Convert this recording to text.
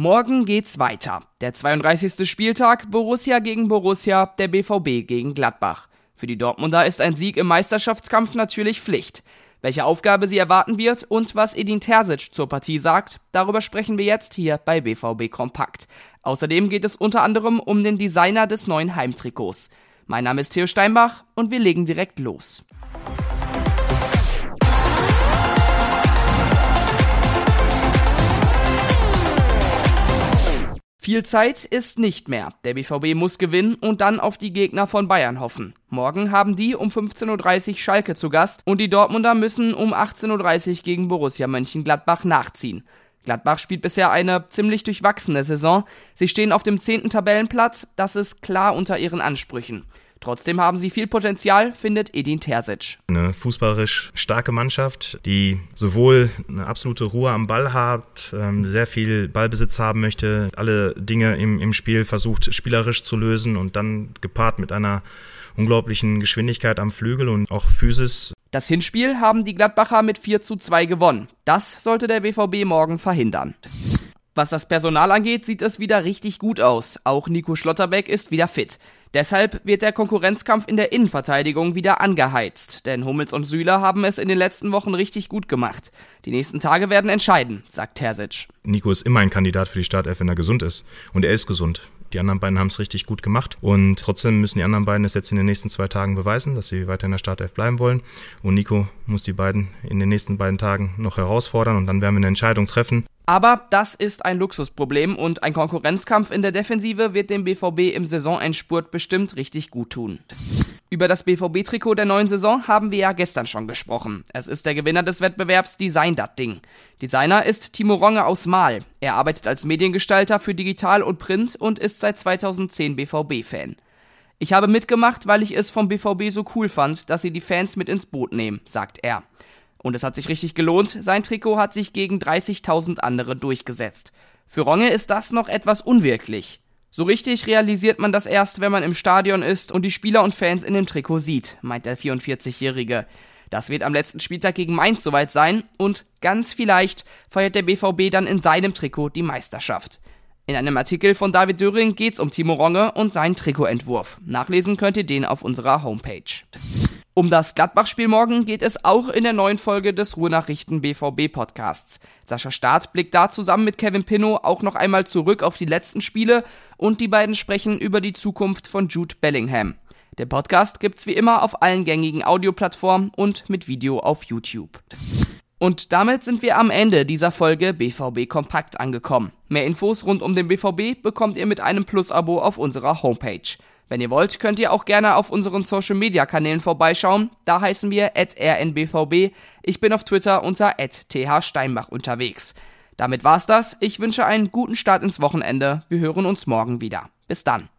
Morgen geht's weiter. Der 32. Spieltag, Borussia gegen Borussia, der BVB gegen Gladbach. Für die Dortmunder ist ein Sieg im Meisterschaftskampf natürlich Pflicht. Welche Aufgabe sie erwarten wird und was Edin Terzic zur Partie sagt, darüber sprechen wir jetzt hier bei BVB Kompakt. Außerdem geht es unter anderem um den Designer des neuen Heimtrikots. Mein Name ist Theo Steinbach und wir legen direkt los. Viel Zeit ist nicht mehr. Der BVB muss gewinnen und dann auf die Gegner von Bayern hoffen. Morgen haben die um 15.30 Uhr Schalke zu Gast und die Dortmunder müssen um 18.30 Uhr gegen Borussia Mönchengladbach nachziehen. Gladbach spielt bisher eine ziemlich durchwachsene Saison. Sie stehen auf dem zehnten Tabellenplatz, das ist klar unter ihren Ansprüchen. Trotzdem haben sie viel Potenzial, findet Edin Terzic. Eine fußballerisch starke Mannschaft, die sowohl eine absolute Ruhe am Ball hat, ähm, sehr viel Ballbesitz haben möchte, alle Dinge im, im Spiel versucht spielerisch zu lösen und dann gepaart mit einer unglaublichen Geschwindigkeit am Flügel und auch Physis. Das Hinspiel haben die Gladbacher mit 4 zu 2 gewonnen. Das sollte der BVB morgen verhindern. Was das Personal angeht, sieht es wieder richtig gut aus. Auch Nico Schlotterbeck ist wieder fit. Deshalb wird der Konkurrenzkampf in der Innenverteidigung wieder angeheizt, denn Hummels und Süler haben es in den letzten Wochen richtig gut gemacht. Die nächsten Tage werden entscheiden, sagt Terzic. Nico ist immer ein Kandidat für die Startelf, wenn er gesund ist. Und er ist gesund. Die anderen beiden haben es richtig gut gemacht und trotzdem müssen die anderen beiden es jetzt in den nächsten zwei Tagen beweisen, dass sie weiter in der Startelf bleiben wollen. Und Nico muss die beiden in den nächsten beiden Tagen noch herausfordern und dann werden wir eine Entscheidung treffen. Aber das ist ein Luxusproblem und ein Konkurrenzkampf in der Defensive wird dem BVB im Saisonendspurt bestimmt richtig gut tun. Über das BVB-Trikot der neuen Saison haben wir ja gestern schon gesprochen. Es ist der Gewinner des Wettbewerbs Design Dat Ding. Designer ist Timo Ronge aus Mahl. Er arbeitet als Mediengestalter für Digital und Print und ist seit 2010 BVB-Fan. Ich habe mitgemacht, weil ich es vom BVB so cool fand, dass sie die Fans mit ins Boot nehmen, sagt er. Und es hat sich richtig gelohnt, sein Trikot hat sich gegen 30.000 andere durchgesetzt. Für Ronge ist das noch etwas unwirklich. So richtig realisiert man das erst, wenn man im Stadion ist und die Spieler und Fans in dem Trikot sieht, meint der 44-Jährige. Das wird am letzten Spieltag gegen Mainz soweit sein und ganz vielleicht feiert der BVB dann in seinem Trikot die Meisterschaft. In einem Artikel von David Döring geht's um Timo Ronge und seinen Trikotentwurf. Nachlesen könnt ihr den auf unserer Homepage. Um das Gladbach-Spiel morgen geht es auch in der neuen Folge des Ruhrnachrichten BVB Podcasts. Sascha Staat blickt da zusammen mit Kevin Pinnow auch noch einmal zurück auf die letzten Spiele und die beiden sprechen über die Zukunft von Jude Bellingham. Der Podcast gibt's wie immer auf allen gängigen Audioplattformen und mit Video auf YouTube. Und damit sind wir am Ende dieser Folge BVB Kompakt angekommen. Mehr Infos rund um den BVB bekommt ihr mit einem Plus-Abo auf unserer Homepage. Wenn ihr wollt, könnt ihr auch gerne auf unseren Social Media Kanälen vorbeischauen. Da heißen wir rnbvb. Ich bin auf Twitter unter thsteinbach unterwegs. Damit war's das. Ich wünsche einen guten Start ins Wochenende. Wir hören uns morgen wieder. Bis dann.